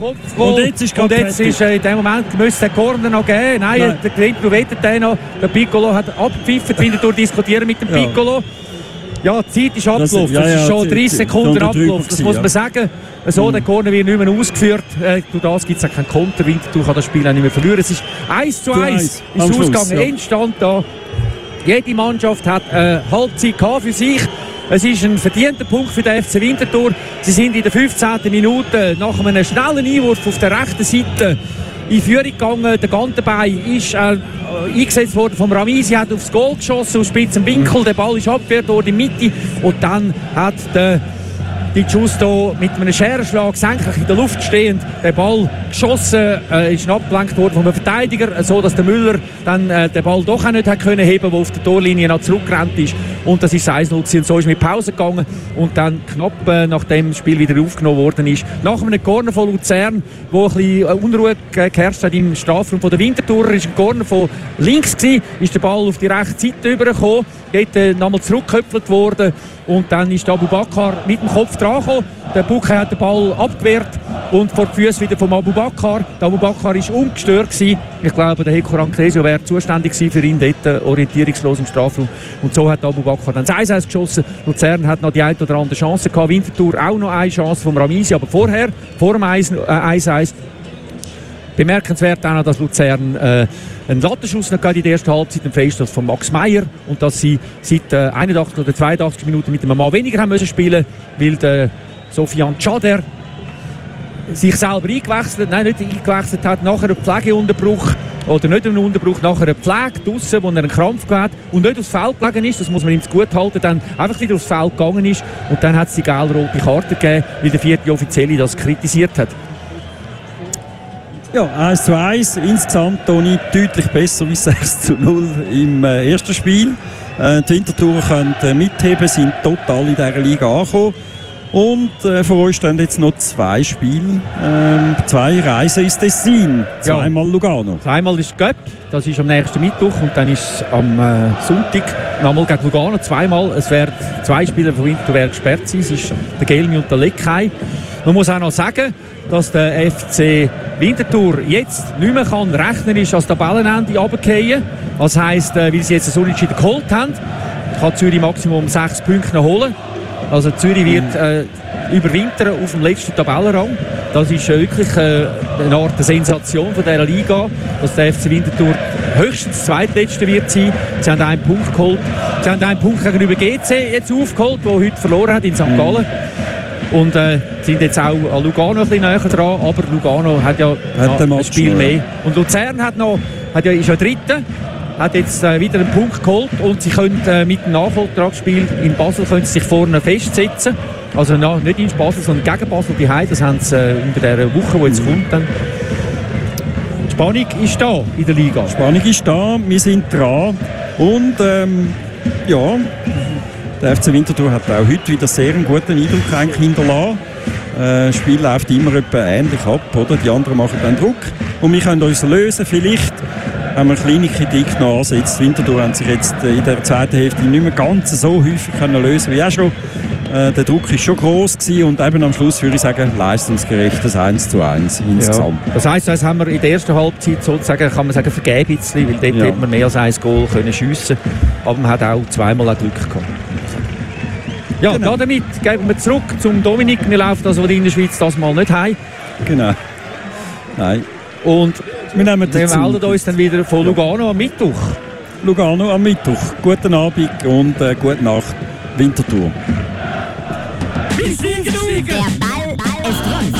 Und jetzt ist, und jetzt ist äh, in dem Moment müsste der Corner noch geben. Nein, Nein. der Grimpel wettet den noch. Der Piccolo hat abgepfiffen, Winterthur diskutieren mit dem Piccolo. Ja. Die Zeit ist abgelaufen. Das, ja, ja, ist schon 30 Sekunden abgelaufen. Das muss man sagen. So, mhm. der Corner wird nicht mehr ausgeführt. Äh, durch das gibt es auch keinen Konter. Winterthur kann das Spiel auch nicht mehr verlieren. Es ist 1 zu 1 ist ausgegangen. Ja. Endstand da. Jede Mannschaft hat eine äh, Halbzeit für sich. Es ist ein verdienter Punkt für den FC Winterthur. Sie sind in der 15. Minute nach einem schnellen Einwurf auf der rechten Seite in Führung gegangen. Der Gantenbein ist äh, eingesetzt worden vom Ramisi, hat aufs Goal geschossen aus spitzem Winkel. Der Ball ist abgewehrt worden in die Mitte und dann hat der die Giusto mit einem Scherenschlag senkrecht in der Luft stehend den Ball geschossen, äh, ist abgelenkt worden vom Verteidiger, so dass der Müller dann äh, den Ball doch auch nicht hat können heben, wo auf der Torlinie noch zurückgerannt ist und das ist 1-0 und so ist mit Pause gegangen. Und dann knapp äh, nachdem das Spiel wieder aufgenommen worden ist, nach einem Corner von Luzern, wo ein bisschen äh, Unruhe geherrscht hat im Strafraum von der Winterthurer, ist ein Corner von links gewesen, ist der Ball auf die rechte Seite übergekommen, geht äh, nochmal zurückgeköpft worden. Und dann ist Abu Bakr mit dem Kopf dran gekommen. Der Bucke hat den Ball abgewehrt und vor die Füße wieder vom Abu Bakr. Der Abu Bakr war umgestört. Gewesen. Ich glaube, der Heko Rancresio wäre zuständig gewesen für ihn dort, äh, orientierungslos im Strafraum. Und so hat Abu Bakr dann 1-1 geschossen. Luzern hat noch die eine oder andere Chance gehabt. Winterthur auch noch eine Chance vom Ramisi, aber vorher, vor dem 1-1, Bemerkenswert auch noch, dass Luzern äh, einen Lattenschuss noch in der ersten Halbzeit, einen Freistoß von Max Meyer und dass sie seit äh, 81 oder 82 Minuten mit einem Mann weniger haben müssen spielen, weil der Sofian Chader sich selber eingewechselt, nein, nicht eingewechselt hat, nachher einen Pflegeunterbruch oder nicht einen Unterbruch, nachher eine Pflege draussen, wo er einen Krampf hat und nicht aufs Feld gelegen ist, das muss man ihm gut halten, dann einfach wieder aufs Feld gegangen ist und dann hat es die gelb-rote Karte gegeben, weil der vierte Offizielle das kritisiert hat. Ja, 1 zu 1. Insgesamt Toni deutlich besser wie 6 zu 0 im äh, ersten Spiel. Äh, die Wintertouren können äh, mitheben, sind total in dieser Liga angekommen. Und äh, vor uns stehen jetzt noch zwei Spiele, ähm, zwei Reisen ins Tessin, zweimal ja. Lugano. Zweimal ist Göpp, das ist am nächsten Mittwoch und dann ist am äh, Sonntag nochmal gegen Lugano, zweimal. Es werden zwei Spieler von Winterthur gesperrt sein, es ist der Gelmi und der Leckei. Man muss auch noch sagen, dass der FC Winterthur jetzt nicht mehr kann rechnerisch als Tabellenende runterfallen. Das heisst, äh, weil sie jetzt ein Unentschieden geholt haben, kann Zürich Maximum sechs Punkte holen. Also Zürich wird äh, überwintern auf dem letzten Tabellenrang. Das ist äh, wirklich äh, eine Art Sensation von dieser Liga, dass der FC Winterthur höchstens zweitletzter wird sein. Sie haben einen Punkt geholt. Sie haben einen Punkt gegenüber GC jetzt aufgeholt, der heute verloren hat in St. Gallen. Und äh, sind jetzt auch an Lugano ein bisschen näher dran, aber Lugano hat ja hat ein Spiel mehr. Und Luzern hat noch, hat ja, ist ja Dritter, hat jetzt äh, wieder einen Punkt geholt und sie können äh, mit dem Nachholtragsspiel in Basel können sie sich vorne festsetzen. Also na, nicht in Basel, sondern gegen Basel die. Das haben sie äh, unter dieser Woche, die jetzt kommt. Dann. Die Spannung ist da in der Liga. Spannung ist da, wir sind dran. Und ähm, ja, der FC Winterthur hat auch heute wieder sehr einen guten Eindruck eigentlich hinterlassen. Äh, das Spiel läuft immer etwa ähnlich ab, oder? Die anderen machen dann Druck und wir können uns lösen. Vielleicht haben wir eine kleine Kritik noch ansetzt. Winterthur haben sich jetzt äh, in der zweiten Hälfte nicht mehr ganz so häufig können lösen wie auch schon. Äh, der Druck war schon groß gewesen und eben am Schluss würde ich sagen, leistungsgerechtes 1 zu 1 insgesamt. Ja. Das heisst, das haben wir in der ersten Halbzeit sozusagen, kann man sagen, vergeben weil dort ja. hätte man mehr als ein Goal können schiessen aber man hat auch zweimal auch Glück gehabt. Ja, genau. damit geben wir zurück zum Dominik. Wir laufen das, was in der Schweiz das mal nicht haben. Genau. Nein. Und wir, nehmen Wir melden uns dann wieder von Lugano am Mittwoch. Lugano am Mittwoch. Guten Abend und äh, gute Nacht. Winterthur. Der Ball, Ball ist rund.